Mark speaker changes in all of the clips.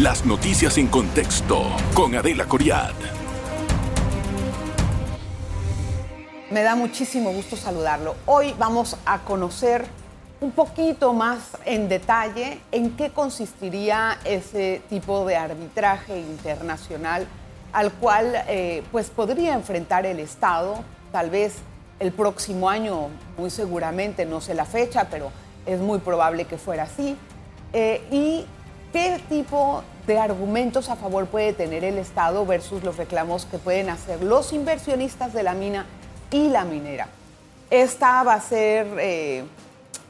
Speaker 1: Las noticias en contexto con Adela Coriad.
Speaker 2: Me da muchísimo gusto saludarlo. Hoy vamos a conocer un poquito más en detalle en qué consistiría ese tipo de arbitraje internacional al cual eh, pues podría enfrentar el Estado, tal vez el próximo año, muy seguramente, no sé la fecha, pero es muy probable que fuera así. Eh, y qué tipo de argumentos a favor puede tener el Estado versus los reclamos que pueden hacer los inversionistas de la mina y la minera. Esta va a ser, eh,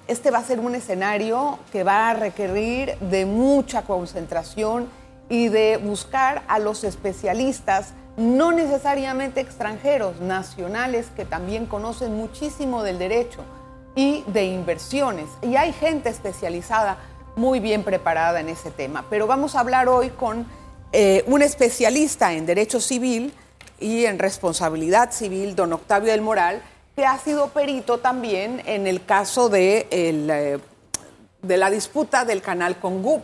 Speaker 2: este va a ser un escenario que va a requerir de mucha concentración y de buscar a los especialistas, no necesariamente extranjeros, nacionales, que también conocen muchísimo del derecho y de inversiones. Y hay gente especializada muy bien preparada en ese tema. Pero vamos a hablar hoy con eh, un especialista en derecho civil y en responsabilidad civil, don Octavio del Moral, que ha sido perito también en el caso de, eh, de la disputa del canal con GUP.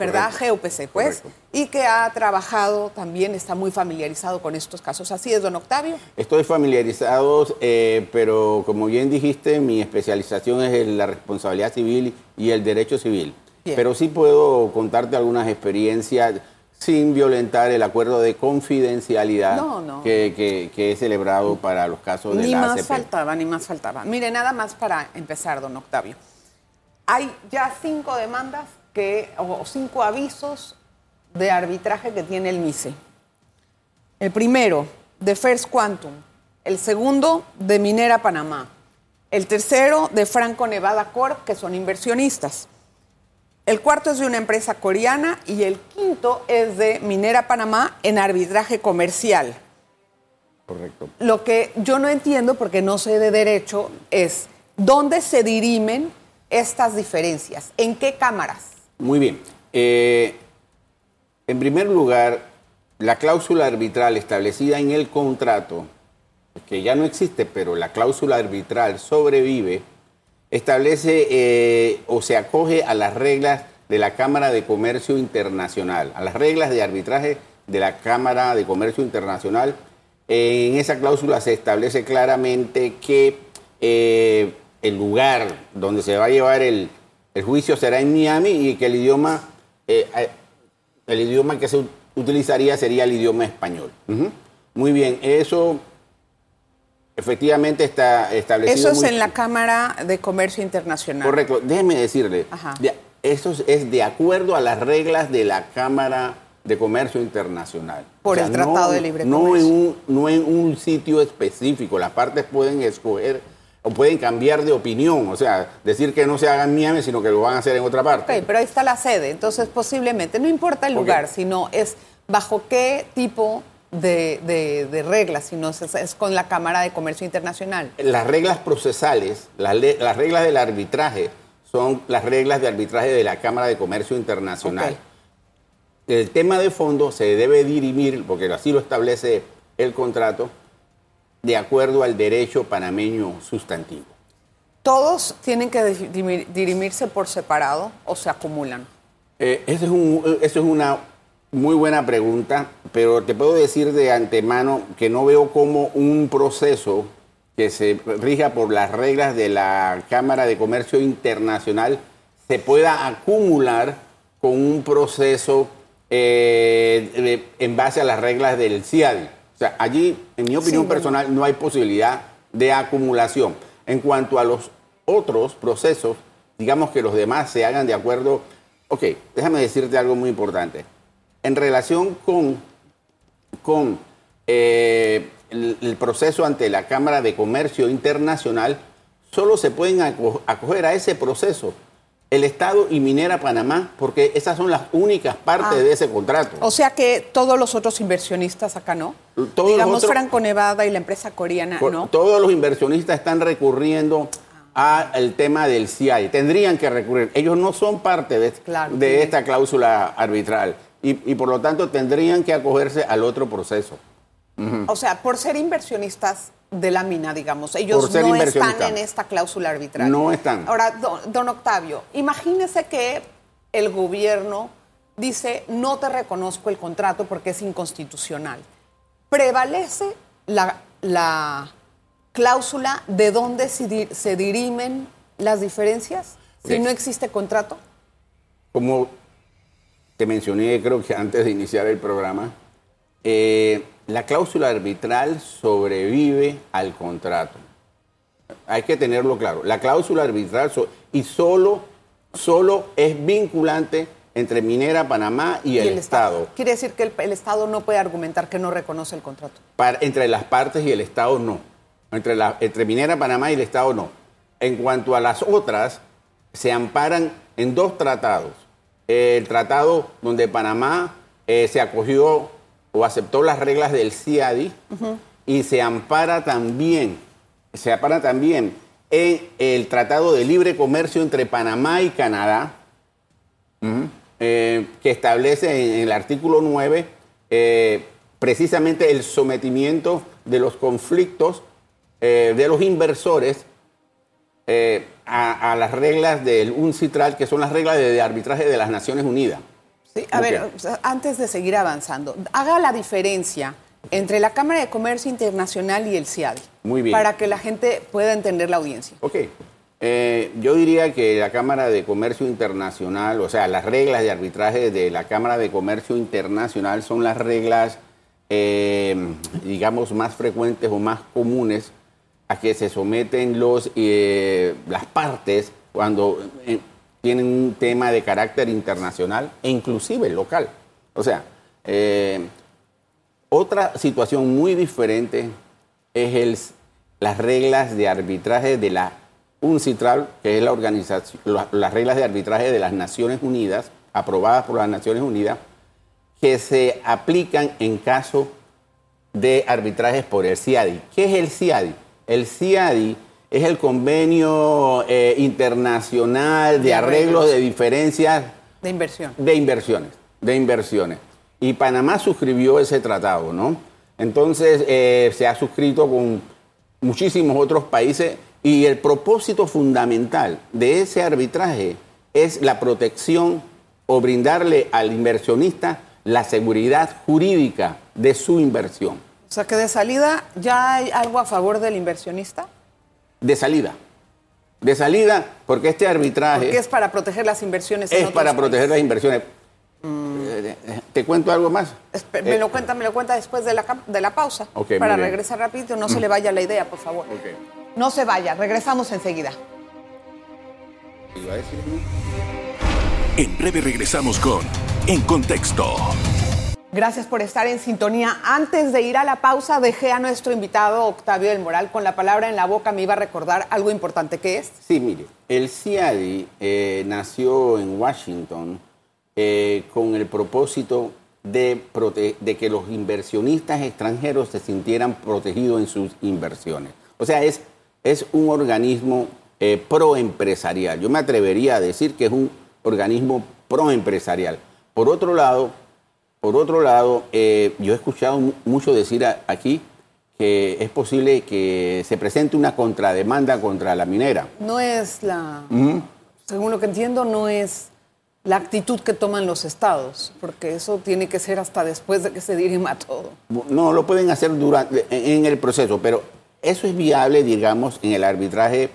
Speaker 2: ¿Verdad? GUPC, pues. Y que ha trabajado también, está muy familiarizado con estos casos. ¿Así es, don Octavio?
Speaker 3: Estoy familiarizado, eh, pero como bien dijiste, mi especialización es en la responsabilidad civil y el derecho civil. Pero sí puedo contarte algunas experiencias sin violentar el acuerdo de confidencialidad Que, he celebrado para los casos de
Speaker 2: ni
Speaker 3: la
Speaker 2: Ni más faltaba, ni más faltaba. Mire, nada más para empezar, don Octavio. Hay ya cinco demandas que, o cinco avisos de arbitraje que tiene el MICE. El primero, de First Quantum. El segundo, de Minera Panamá. El tercero, de Franco Nevada Corp, que son inversionistas. El cuarto es de una empresa coreana y el quinto es de Minera Panamá en arbitraje comercial.
Speaker 3: Correcto.
Speaker 2: Lo que yo no entiendo, porque no sé de derecho, es dónde se dirimen estas diferencias, en qué cámaras.
Speaker 3: Muy bien. Eh, en primer lugar, la cláusula arbitral establecida en el contrato, que ya no existe, pero la cláusula arbitral sobrevive, establece eh, o se acoge a las reglas de la Cámara de Comercio Internacional, a las reglas de arbitraje de la Cámara de Comercio Internacional. en esa cláusula se establece claramente que eh, el lugar donde se va a llevar el, el juicio será en Miami y que el idioma, eh, eh, el idioma que se utilizaría sería el idioma español. Muy bien, eso efectivamente está establecido.
Speaker 2: Eso es en la Cámara de Comercio Internacional.
Speaker 3: Correcto, déjeme decirle, eso es de acuerdo a las reglas de la Cámara de Comercio Internacional.
Speaker 2: Por el Tratado de Libre
Speaker 3: Comercio. No en, un, no en un sitio específico, las partes pueden escoger o pueden cambiar de opinión, o sea, decir que no se haga en Miami, sino que lo van a hacer en otra parte.
Speaker 2: Ok, pero ahí está la sede, entonces posiblemente, no importa el lugar, sino es bajo qué tipo de, reglas, sino es, con la Cámara de Comercio Internacional.
Speaker 3: Las reglas procesales, las, las, reglas del arbitraje, son las reglas de arbitraje de la Cámara de Comercio Internacional. El tema de fondo se debe dirimir, porque así lo establece el contrato, de acuerdo al derecho panameño sustantivo.
Speaker 2: ¿Todos tienen que dirimirse por separado o se acumulan?
Speaker 3: Eh, eso, es una muy buena pregunta, pero te puedo decir de antemano que no veo como un proceso que se rija por las reglas de la Cámara de Comercio Internacional se pueda acumular con un proceso eh, en base a las reglas del CIADI. O sea, allí, en mi opinión personal, no hay posibilidad de acumulación. En cuanto a los otros procesos, digamos que los demás se hagan de acuerdo. Ok, déjame decirte algo muy importante. En relación con, con eh, el, proceso ante la Cámara de Comercio Internacional, solo se pueden acoger a ese proceso el Estado y Minera Panamá, porque esas son las únicas partes ah. de ese contrato.
Speaker 2: O sea que todos los otros inversionistas acá no. Todos Digamos Franco Nevada y la empresa coreana, ¿no?
Speaker 3: Todos los inversionistas están recurriendo al tema del CIAI. Tendrían que recurrir. Ellos no son parte de, de esta cláusula arbitral y, por lo tanto tendrían que acogerse al otro proceso.
Speaker 2: O sea, por ser inversionistas de la mina, digamos. Ellos no están en esta cláusula arbitral.
Speaker 3: No están.
Speaker 2: Ahora, don, Octavio, imagínese que el gobierno dice, no te reconozco el contrato porque es inconstitucional. ¿Prevalece la, la cláusula de dónde se, se dirimen las diferencias si no existe contrato?
Speaker 3: Como te mencioné, creo que antes de iniciar el programa, eh, la cláusula arbitral sobrevive al contrato. Hay que tenerlo claro. La cláusula arbitral y solo, solo es vinculante entre Minera Panamá y, el, Estado.
Speaker 2: Quiere decir que el, Estado no puede argumentar que no reconoce el contrato.
Speaker 3: entre las partes y el Estado no. Entre, la, entre Minera Panamá y el Estado no. En cuanto a las otras, se amparan en dos tratados. El tratado donde Panamá eh, se acogió o aceptó las reglas del CIADI y se ampara también, se ampara también en el Tratado de Libre Comercio entre Panamá y Canadá, eh, que establece en, el artículo 9 eh, precisamente el sometimiento de los conflictos eh, de los inversores a, las reglas del UNCITRAL, que son las reglas de arbitraje de las Naciones Unidas.
Speaker 2: Sí, a ver, antes de seguir avanzando, haga la diferencia entre la Cámara de Comercio Internacional y el CIADI.
Speaker 3: Muy bien.
Speaker 2: Para que la gente pueda entender la audiencia.
Speaker 3: Ok. Eh, yo diría que la Cámara de Comercio Internacional, o sea, las reglas de arbitraje de la Cámara de Comercio Internacional son las reglas, eh, digamos, más frecuentes o más comunes a que se someten los, eh, las partes cuando tienen un tema de carácter internacional e inclusive local. O sea, eh, otra situación muy diferente es las reglas de arbitraje de la UNCITRAL, que es la organización, las reglas de arbitraje de las Naciones Unidas, aprobadas por las Naciones Unidas, que se aplican en caso de arbitrajes por el CIADI. ¿Qué es el CIADI? El CIADI es el convenio eh, internacional de, arreglos de diferencias
Speaker 2: de inversión.
Speaker 3: De inversiones, de inversiones. Y Panamá suscribió ese tratado, ¿no? Entonces eh, se ha suscrito con muchísimos otros países y el propósito fundamental de ese arbitraje es la protección o brindarle al inversionista la seguridad jurídica de su inversión.
Speaker 2: O sea que de salida ya hay algo a favor del inversionista
Speaker 3: de salida. De salida, porque este arbitraje...
Speaker 2: Porque es para proteger las inversiones.
Speaker 3: Es para proteger las inversiones. Mm. ¿Te cuento algo más?
Speaker 2: me lo cuenta, me lo cuenta después de la, de la pausa. para regresar rápido, no se mm. le vaya la idea, por favor. No se vaya, regresamos enseguida.
Speaker 1: En breve regresamos con En Contexto.
Speaker 2: Gracias por estar en sintonía. Antes de ir a la pausa, dejé a nuestro invitado Octavio del Moral con la palabra en la boca. Me iba a recordar algo importante que es.
Speaker 3: Sí, mire, el CIADI eh, nació en Washington eh, con el propósito de, de que los inversionistas extranjeros se sintieran protegidos en sus inversiones. O sea, es, es un organismo eh, proempresarial. Yo me atrevería a decir que es un organismo proempresarial. Por otro lado, por otro lado, eh, yo he escuchado mucho decir aquí que es posible que se presente una contrademanda contra la minera.
Speaker 2: No es la, según lo que entiendo, no es la actitud que toman los estados, porque eso tiene que ser hasta después de que se dirima todo.
Speaker 3: No, lo pueden hacer durante, en el proceso, pero eso es viable, digamos, en el arbitraje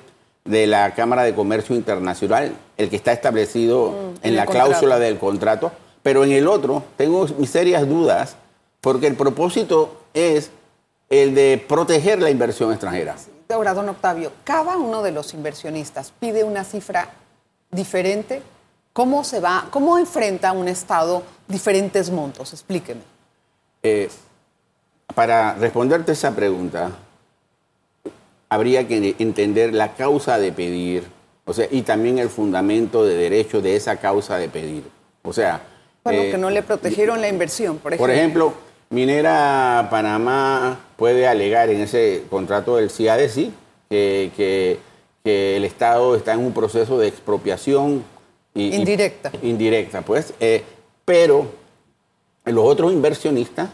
Speaker 3: de la Cámara de Comercio Internacional, el que está establecido mm, en, la cláusula del contrato pero en el otro tengo mis serias dudas porque el propósito es el de proteger la inversión extranjera.
Speaker 2: Ahora, don Octavio, cada uno de los inversionistas pide una cifra diferente. ¿Cómo se va, cómo enfrenta un Estado diferentes montos? Explíqueme.
Speaker 3: Eh, para responderte esa pregunta, habría que entender la causa de pedir, o sea, y también el fundamento de derecho de esa causa de pedir. O sea,
Speaker 2: bueno, que no le protegieron la inversión, por ejemplo.
Speaker 3: Por ejemplo, Minera Panamá puede alegar en ese contrato del CIADE, sí, que, el Estado está en un proceso de expropiación.
Speaker 2: indirecta.
Speaker 3: indirecta, pues. Eh, pero los otros inversionistas,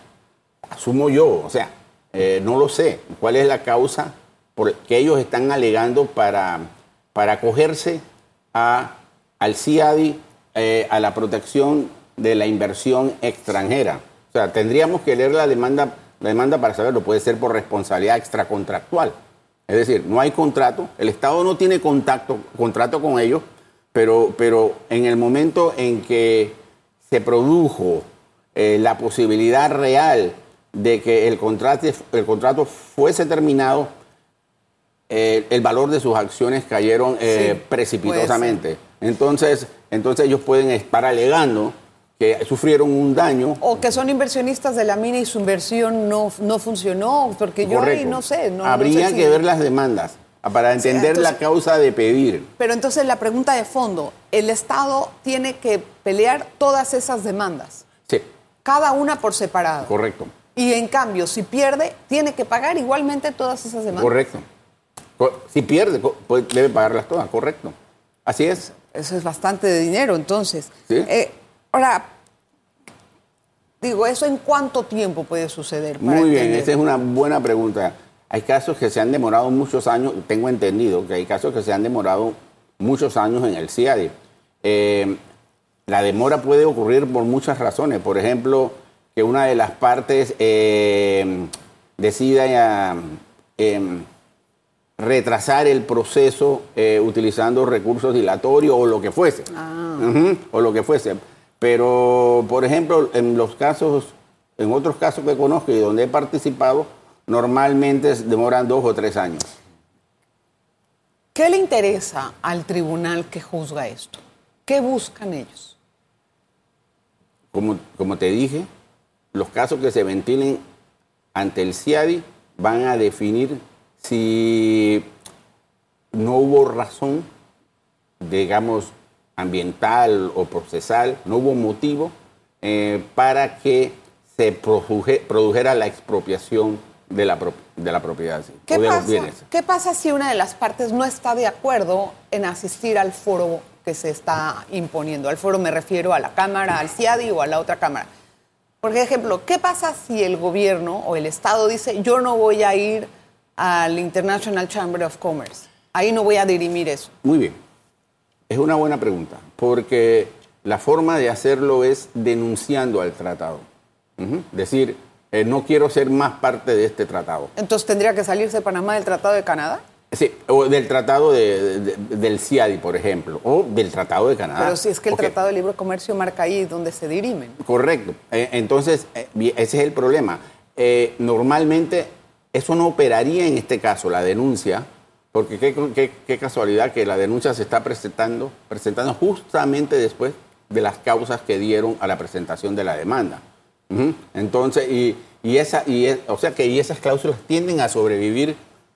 Speaker 3: asumo yo, o sea, eh, no lo sé, cuál es la causa por que ellos están alegando para, para acogerse a, al CIADI, eh, a la protección de la inversión extranjera. O sea, tendríamos que leer la demanda, la demanda para saberlo. Puede ser por responsabilidad extracontractual. Es decir, no hay contrato, el Estado no tiene contacto, contrato con ellos, pero, pero en el momento en que se produjo eh, la posibilidad real de que el contrato, el contrato fuese terminado, eh, el valor de sus acciones cayeron eh,
Speaker 2: Sí,
Speaker 3: precipitosamente. Entonces, entonces ellos pueden estar alegando que sufrieron un daño.
Speaker 2: O que son inversionistas de la mina y su inversión no, no funcionó, porque yo ahí no sé. No, no
Speaker 3: Habría
Speaker 2: sé si-
Speaker 3: que ver las demandas para entender
Speaker 2: entonces-
Speaker 3: la causa de pedir.
Speaker 2: Pero entonces la pregunta de fondo, el Estado tiene que pelear todas esas demandas,
Speaker 3: Sí,
Speaker 2: cada una por separado.
Speaker 3: correcto.
Speaker 2: Y en cambio, si pierde, tiene que pagar igualmente todas esas demandas.
Speaker 3: Correcto. Co- Si pierde, pues debe pagarlas todas, correcto. Así es.
Speaker 2: Eso es bastante de dinero, entonces.
Speaker 3: Sí.
Speaker 2: Eh, ahora, digo, ¿eso en cuánto tiempo puede suceder? para
Speaker 3: Muy bien, esa es una buena pregunta. Hay casos que se han demorado muchos años, tengo entendido que hay casos que se han demorado muchos años en el CIADI. Eh, la demora puede ocurrir por muchas razones. Por ejemplo, que una de las partes eh, decida eh, retrasar el proceso eh, utilizando recursos dilatorios o lo que fuese. Ujú, o lo que fuese. Pero, por ejemplo, en los casos, en otros casos que conozco y donde he participado, normalmente demoran dos o tres años.
Speaker 2: ¿Qué le interesa al tribunal que juzga esto? ¿Qué buscan ellos?
Speaker 3: Como, como te dije, los casos que se ventilen ante el CIADI van a definir si no hubo razón, digamos, ambiental o procesal, no hubo motivo eh, para que se produje- produjera la expropiación de la, pro- de la propiedad sí,
Speaker 2: ¿Qué pasa. ¿Qué pasa si una de las partes no está de acuerdo en asistir al foro que se está imponiendo? Al foro me refiero a la Cámara, al CIADI o a la otra Cámara. Por ejemplo, ¿qué pasa si el gobierno o el Estado dice yo no voy a ir al International Chamber of Commerce? Ahí no voy a dirimir eso.
Speaker 3: Muy bien. Es una buena pregunta, porque la forma de hacerlo es denunciando al tratado. Decir, eh, no quiero ser más parte de este tratado.
Speaker 2: Entonces tendría que salirse Panamá del Tratado de Canadá.
Speaker 3: Sí, o del tratado de- de- del CIADI, por ejemplo, o del tratado de Canadá.
Speaker 2: Pero si es que el Tratado de Libre Comercio marca ahí donde se dirimen.
Speaker 3: Correcto. Eh, entonces, eh, ese es el problema. Eh, normalmente, eso no operaría en este caso, la denuncia, porque qué, qué- qué casualidad que la denuncia se está presentando, presentando justamente después de las causas que dieron a la presentación de la demanda. Entonces, y, y esa, y es- o sea que y esas cláusulas tienden a sobrevivir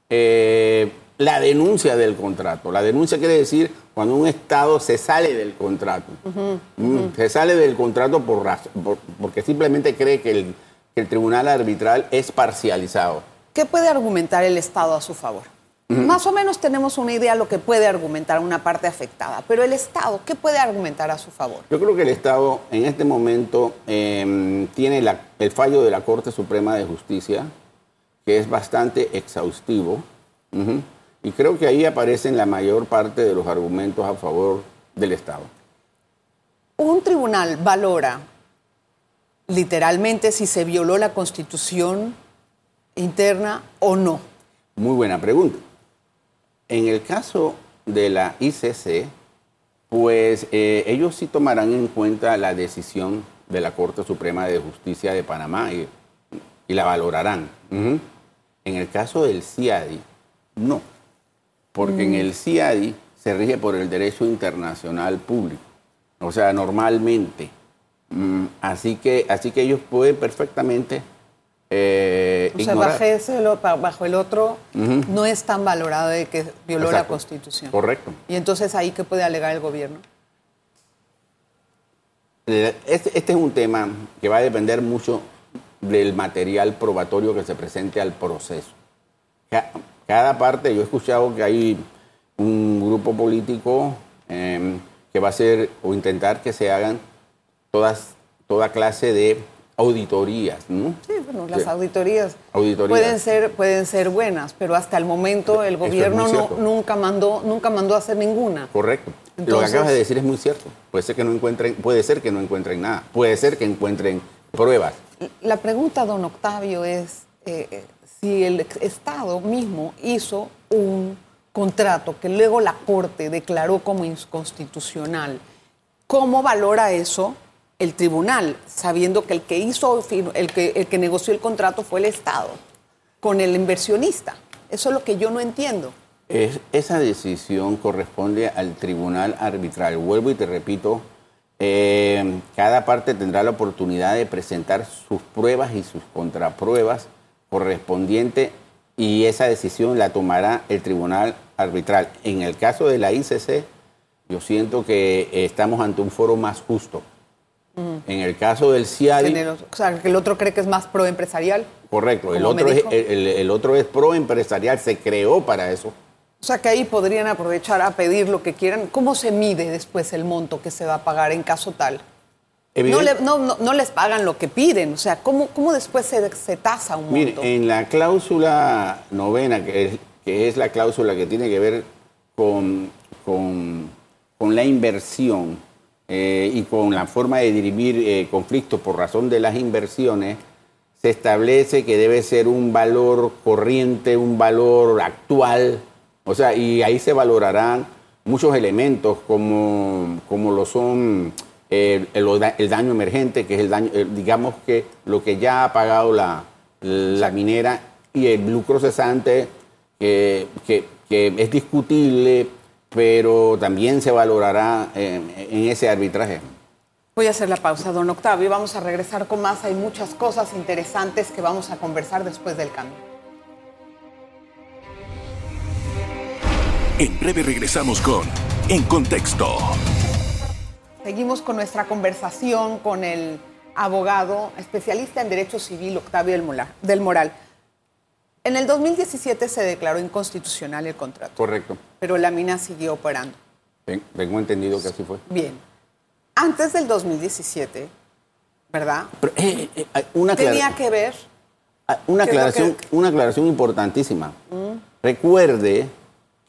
Speaker 3: eh, la denuncia del contrato. La denuncia quiere decir cuando un Estado se sale del contrato. Se sale del contrato por, porque simplemente cree que el, que el tribunal arbitral es parcializado.
Speaker 2: ¿Qué puede argumentar el Estado a su favor? Más o menos tenemos una idea de lo que puede argumentar una parte afectada, pero el Estado, ¿qué puede argumentar a su favor?
Speaker 3: Yo creo que el Estado en este momento eh, tiene la- el fallo de la Corte Suprema de Justicia, que es bastante exhaustivo, y creo que ahí aparecen la mayor parte de los argumentos a favor del Estado.
Speaker 2: Un tribunal valora literalmente si se violó la constitución interna o no.
Speaker 3: Muy buena pregunta. En el caso de la ICC, pues eh, ellos sí tomarán en cuenta la decisión de la Corte Suprema de Justicia de Panamá y, y la valorarán. En el caso del CIADI, no, porque en el CIADI se rige por el derecho internacional público, o sea, normalmente. Mm, así, que, así que ellos pueden perfectamente eh,
Speaker 2: O sea, bajo, el otro no es tan valorado de que violó la constitución.
Speaker 3: Correcto.
Speaker 2: Y entonces ahí qué puede alegar el gobierno.
Speaker 3: Eh, Este, este es un tema que va a depender mucho del material probatorio que se presente al proceso. Ca- Cada parte, yo he escuchado que hay un grupo político eh, que va a hacer o intentar que se hagan todas, toda clase de auditorías, ¿no?
Speaker 2: Sí, bueno, las auditorías,
Speaker 3: Auditorías.
Speaker 2: Pueden, ser, pueden ser buenas, pero hasta el momento el
Speaker 3: es
Speaker 2: gobierno no- nunca, mandó, nunca mandó a hacer ninguna.
Speaker 3: Correcto. Lo que acabas de decir es muy cierto. Puede ser que no encuentren, puede ser que no encuentren nada. Puede ser que encuentren pruebas.
Speaker 2: La pregunta, don Octavio, es eh, si el Estado mismo hizo un contrato que luego la Corte declaró como inconstitucional, ¿cómo valora eso el tribunal, sabiendo que el que hizo, el que, el que negoció el contrato fue el Estado con el inversionista? Eso es lo que yo no entiendo.
Speaker 3: Es- esa decisión corresponde al tribunal arbitral. Vuelvo y te repito, eh, cada parte tendrá la oportunidad de presentar sus pruebas y sus contrapruebas correspondientes y esa decisión la tomará el tribunal arbitral. En el caso de la ICC, yo siento que estamos ante un foro más justo. En el caso del CIADI,
Speaker 2: el- o sea, que el otro cree que es más proempresarial.
Speaker 3: correcto, el otro, es, el, el- otro es pro empresarial, se creó para eso.
Speaker 2: O sea que ahí podrían aprovechar a pedir lo que quieran. ¿Cómo se mide después el monto que se va a pagar en caso tal? No,
Speaker 3: Evidente-
Speaker 2: le- no, no- no les pagan lo que piden. O sea, ¿cómo, cómo después se, se tasa un
Speaker 3: Mire,
Speaker 2: monto?
Speaker 3: en la cláusula novena, que es, que es la cláusula que tiene que ver con, con, con la inversión eh, y con la forma de dirimir eh, conflictos por razón de las inversiones, se establece que debe ser un valor corriente, un valor actual, o sea, y ahí se valorarán muchos elementos como, como lo son eh, el, daño emergente, que es el daño, digamos que lo que ya ha pagado la, la minera y el lucro cesante, que- que es discutible, pero también se valorará en, en ese arbitraje.
Speaker 2: Voy a hacer la pausa, don Octavio. y Vamos a regresar con más. Hay muchas cosas interesantes que vamos a conversar después del cambio.
Speaker 1: En breve regresamos con En Contexto.
Speaker 2: Seguimos con nuestra conversación con el abogado especialista en Derecho Civil, Octavio del Moral. En el 2017 se declaró inconstitucional el contrato,
Speaker 3: Correcto.
Speaker 2: pero la mina siguió operando.
Speaker 3: Ten- Tengo entendido que así fue.
Speaker 2: Bien. Antes del 2017, ¿verdad?
Speaker 3: Pero, eh, eh, hay una,
Speaker 2: Tenía que ver.
Speaker 3: ah, una
Speaker 2: ¿qué es lo
Speaker 3: aclaración,
Speaker 2: que-
Speaker 3: una aclaración importantísima. Recuerde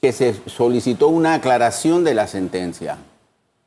Speaker 3: que se solicitó una aclaración de la sentencia.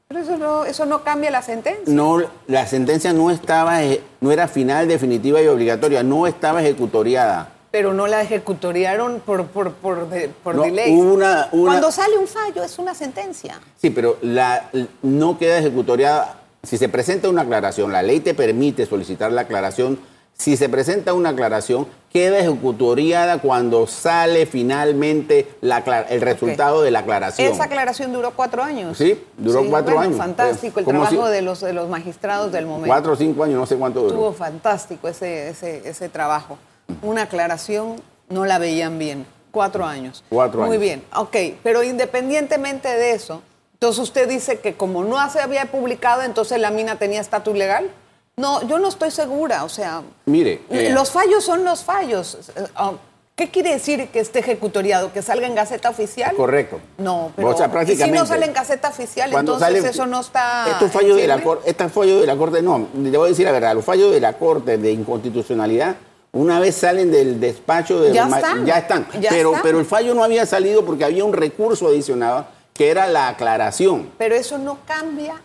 Speaker 2: Pero eso no, eso no cambia la sentencia.
Speaker 3: No, la sentencia no estaba, eh, no era final, definitiva y obligatoria, no estaba ejecutoriada.
Speaker 2: Pero no la ejecutoriaron por, por, por, por
Speaker 3: No,
Speaker 2: delay.
Speaker 3: hubo una- una-
Speaker 2: Cuando sale un fallo es una sentencia.
Speaker 3: Sí, pero la, no queda ejecutoriada. Si se presenta una aclaración, la ley te permite solicitar la aclaración. Si se presenta una aclaración, queda ejecutoriada cuando sale finalmente la el resultado de la aclaración.
Speaker 2: Esa aclaración duró cuatro años.
Speaker 3: Sí, duró cuatro
Speaker 2: bueno,
Speaker 3: años.
Speaker 2: Fantástico el trabajo
Speaker 3: si-
Speaker 2: de, los, de los magistrados del momento.
Speaker 3: Cuatro o cinco años, no sé cuánto duró.
Speaker 2: Estuvo fantástico ese, ese, ese trabajo. Una aclaración no la veían bien. Cuatro años.
Speaker 3: Cuatro
Speaker 2: Muy
Speaker 3: años.
Speaker 2: bien, ok. Pero independientemente de eso, entonces usted dice que como no se había publicado, entonces la mina tenía estatus legal. No, yo no estoy segura. O sea,
Speaker 3: Mire, eh,
Speaker 2: los fallos son los fallos. Ah, ¿Qué quiere decir que esté ejecutoriado? ¿Que salga en Gaceta Oficial?
Speaker 3: Correcto.
Speaker 2: No, pero
Speaker 3: O sea,
Speaker 2: ¿y si
Speaker 3: prácticamente.
Speaker 2: no sale en Gaceta Oficial, entonces
Speaker 3: sale-
Speaker 2: eso no está...
Speaker 3: Estos fallos, de la estos fallos de la Corte, no, le voy a decir la verdad, los fallos de la Corte de inconstitucionalidad, una vez salen del despacho de
Speaker 2: Ya
Speaker 3: los
Speaker 2: están,
Speaker 3: ya están.
Speaker 2: ya
Speaker 3: pero,
Speaker 2: están.
Speaker 3: pero el fallo no había salido porque había un recurso adicionado que era la aclaración.
Speaker 2: Pero eso no cambia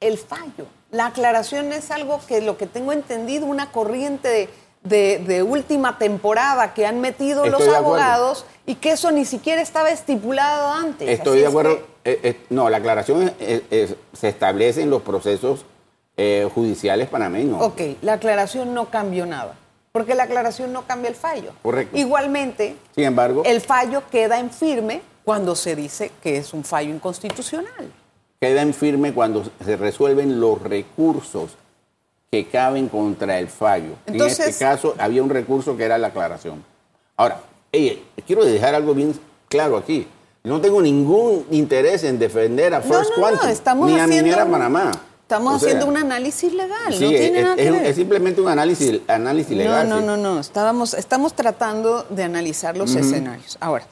Speaker 2: el fallo. La aclaración es algo que lo que tengo entendido, una corriente de, de- de última temporada que han metido
Speaker 3: Estoy
Speaker 2: los abogados y que eso ni siquiera estaba estipulado antes.
Speaker 3: Estoy
Speaker 2: Así
Speaker 3: de
Speaker 2: es
Speaker 3: acuerdo.
Speaker 2: que-
Speaker 3: eh, eh, no, la aclaración es- es- es- se establece en los procesos eh, judiciales panameños.
Speaker 2: Ok, la aclaración no cambió nada, porque la aclaración no cambia el fallo.
Speaker 3: Correcto.
Speaker 2: Igualmente,
Speaker 3: Sin embargo,
Speaker 2: el fallo queda en firme cuando se dice que es un fallo inconstitucional.
Speaker 3: queda en firme cuando se resuelven los recursos que caben contra el fallo. en
Speaker 2: Entonces-
Speaker 3: este caso había un recurso que era la aclaración. Ahora, ey, quiero dejar algo bien claro aquí. No tengo ningún interés en defender a First
Speaker 2: no, no,
Speaker 3: Quantum ni a
Speaker 2: haciendo
Speaker 3: Minera Panamá.
Speaker 2: Estamos
Speaker 3: O sea,
Speaker 2: haciendo un análisis legal,
Speaker 3: sí,
Speaker 2: no tiene
Speaker 3: es,
Speaker 2: nada que
Speaker 3: es-
Speaker 2: ver.
Speaker 3: es simplemente un análisis, análisis legal.
Speaker 2: No,
Speaker 3: sí.
Speaker 2: no, no, no. Estábamos, estamos tratando de analizar los escenarios. Ahora,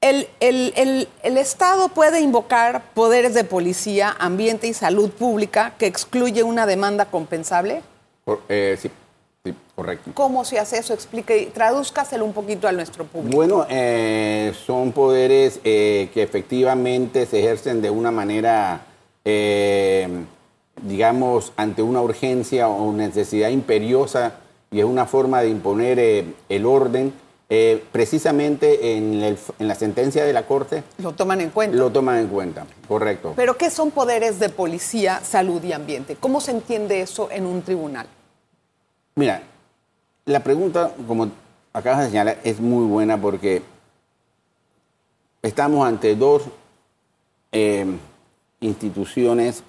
Speaker 2: el, el- el- el Estado puede invocar poderes de policía, ambiente y salud pública que excluye una demanda compensable.
Speaker 3: Eh, sí, sí, correcto.
Speaker 2: ¿Cómo se hace eso? Explique, y tradúzcaselo un poquito a nuestro público.
Speaker 3: Bueno, eh, son poderes eh, que efectivamente se ejercen de una manera, eh, digamos, ante una urgencia o necesidad imperiosa y es una forma de imponer eh, el orden. Eh, precisamente en, el- en la sentencia de la Corte
Speaker 2: Lo toman en cuenta.
Speaker 3: lo toman en cuenta, correcto.
Speaker 2: Pero ¿qué son poderes de policía, salud y ambiente? ¿Cómo se entiende eso en un tribunal?
Speaker 3: Mira, la pregunta, como acabas de señalar, es muy buena porque estamos ante dos eh, instituciones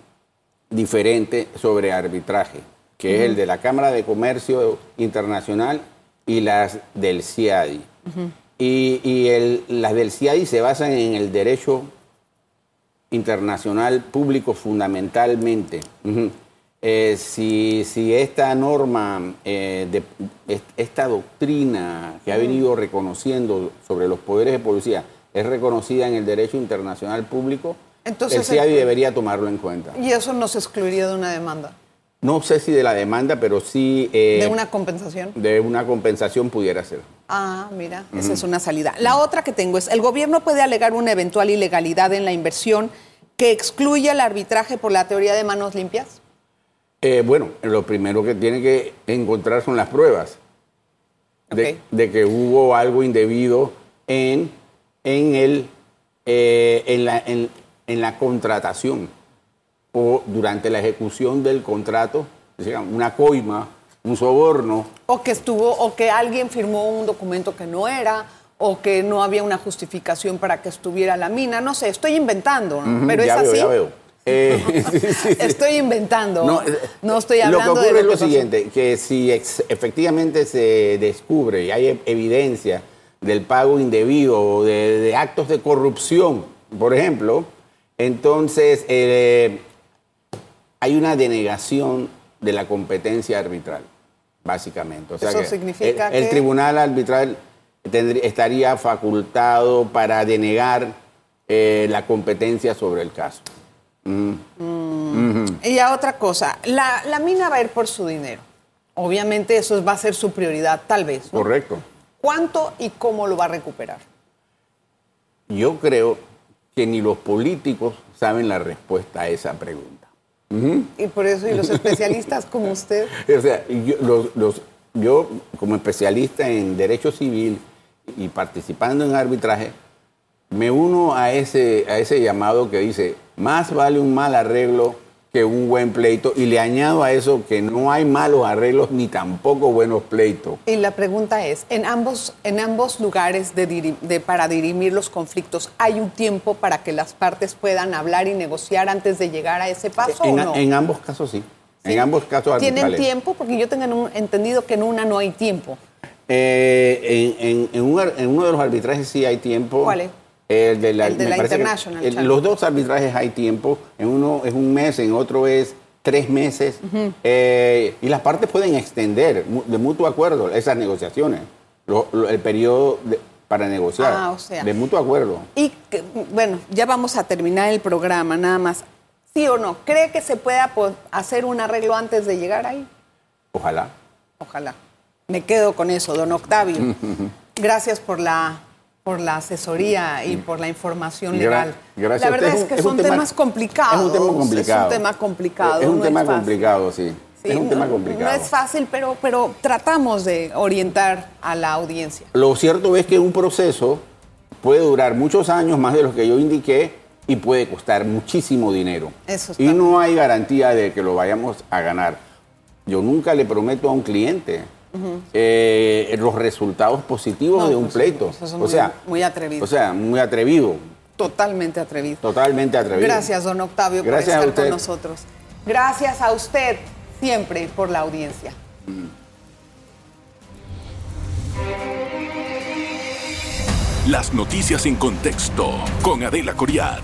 Speaker 3: diferentes sobre arbitraje, que es el de la Cámara de Comercio Internacional y las del CIADI. Y, y el- las del CIADI se basan en el derecho internacional público fundamentalmente. Eh, si, si esta norma, eh, de, est- esta doctrina que ha venido reconociendo sobre los poderes de policía es reconocida en el derecho internacional público,
Speaker 2: Entonces,
Speaker 3: el CIADI debería tomarlo en cuenta.
Speaker 2: Y eso nos excluiría de una demanda,
Speaker 3: No sé si de la demanda, pero sí eh,
Speaker 2: de una compensación.
Speaker 3: de una compensación pudiera ser.
Speaker 2: Ah, mira, esa es una salida. La otra que tengo es, el gobierno puede alegar una eventual ilegalidad en la inversión que excluya el arbitraje por la teoría de manos limpias.
Speaker 3: Eh, bueno, lo primero que tiene que encontrar son las pruebas de,
Speaker 2: Ok.
Speaker 3: de que hubo algo indebido en, en, el, eh, en, la, en- en la contratación o durante la ejecución del contrato, una coima, un soborno.
Speaker 2: O que estuvo, o que alguien firmó un documento que no era, o que no había una justificación para que estuviera la mina. No sé, estoy inventando, pero es
Speaker 3: veo,
Speaker 2: así.
Speaker 3: ya veo. Eh, sí, sí, sí.
Speaker 2: Estoy inventando. No,
Speaker 3: eh,
Speaker 2: estoy hablando
Speaker 3: Lo que ocurre
Speaker 2: de
Speaker 3: es lo
Speaker 2: pasó.
Speaker 3: siguiente, que si efectivamente se descubre y hay evidencia del pago indebido o de, de actos de corrupción, por ejemplo, entonces eh, hay una denegación de la competencia arbitral, básicamente. O sea
Speaker 2: Eso
Speaker 3: que
Speaker 2: significa
Speaker 3: el, el
Speaker 2: que-
Speaker 3: tribunal arbitral tendrí- estaría facultado para denegar eh, la competencia sobre el caso.
Speaker 2: Y a otra cosa, la, la mina va a ir por su dinero. Obviamente eso va a ser su prioridad, tal vez. ¿no?
Speaker 3: Correcto.
Speaker 2: ¿Cuánto y cómo lo va a recuperar?
Speaker 3: Yo creo que ni los políticos saben la respuesta a esa pregunta.
Speaker 2: Y por eso, y los especialistas como usted,
Speaker 3: O sea, yo, los- los- yo, como especialista en derecho civil y participando en arbitraje, me uno a ese, a ese llamado que dice, más vale un mal arreglo que un buen pleito, y le añado a eso que no hay malos arreglos ni tampoco buenos pleitos.
Speaker 2: y la pregunta es, en ambos, en ambos lugares de, diri- de- para dirimir los conflictos, ¿hay un tiempo para que las partes puedan hablar y negociar antes de llegar a ese paso
Speaker 3: En,
Speaker 2: o no?
Speaker 3: en ambos casos sí.
Speaker 2: ¿Sí?
Speaker 3: En ambos casos
Speaker 2: ¿Tienen
Speaker 3: arbitrales.
Speaker 2: tiempo? Porque yo tengo entendido que en una no hay tiempo.
Speaker 3: Eh, en, en- un en uno de los arbitrajes sí hay tiempo.
Speaker 2: ¿Cuál es?
Speaker 3: El de la,
Speaker 2: El de
Speaker 3: me
Speaker 2: la
Speaker 3: parece que
Speaker 2: International
Speaker 3: el- los dos arbitrajes hay tiempo. En uno es un mes, en otro es tres meses. Eh, y las partes pueden extender de mutuo acuerdo esas negociaciones. Lo- lo- el periodo de- para negociar.
Speaker 2: Ah, o sea.
Speaker 3: De mutuo acuerdo.
Speaker 2: Y que, bueno, ya vamos a terminar el programa, nada más. ¿Sí o no? ¿Cree que se pueda pues, hacer un arreglo antes de llegar ahí?
Speaker 3: Ojalá.
Speaker 2: Ojalá. Me quedo con eso, don Octavio. Gracias por la, por la asesoría y por la información legal.
Speaker 3: gracias
Speaker 2: la verdad es que
Speaker 3: un
Speaker 2: son
Speaker 3: tema-
Speaker 2: temas complicados.
Speaker 3: Es un tema complicado.
Speaker 2: Es un tema complicado.
Speaker 3: Es un
Speaker 2: no
Speaker 3: tema
Speaker 2: fácil.
Speaker 3: complicado, sí.
Speaker 2: Sí,
Speaker 3: es un
Speaker 2: no-
Speaker 3: tema complicado.
Speaker 2: No es fácil, pero, pero tratamos de orientar a la audiencia.
Speaker 3: Lo cierto es que un proceso puede durar muchos años, más de los que yo indiqué, y puede costar muchísimo dinero.
Speaker 2: Eso está
Speaker 3: y no hay garantía de que lo vayamos a ganar. Yo nunca le prometo a un cliente eh, los resultados positivos
Speaker 2: No,
Speaker 3: de un
Speaker 2: pues,
Speaker 3: pleito.
Speaker 2: eso es
Speaker 3: o
Speaker 2: muy-
Speaker 3: sea,
Speaker 2: muy atrevido.
Speaker 3: O sea, muy atrevido,
Speaker 2: Totalmente atrevido.
Speaker 3: totalmente atrevido.
Speaker 2: Gracias, don Octavio,
Speaker 3: Gracias
Speaker 2: por estar con nosotros. Gracias a usted siempre por la audiencia.
Speaker 1: Las noticias en contexto con Adela Coriad.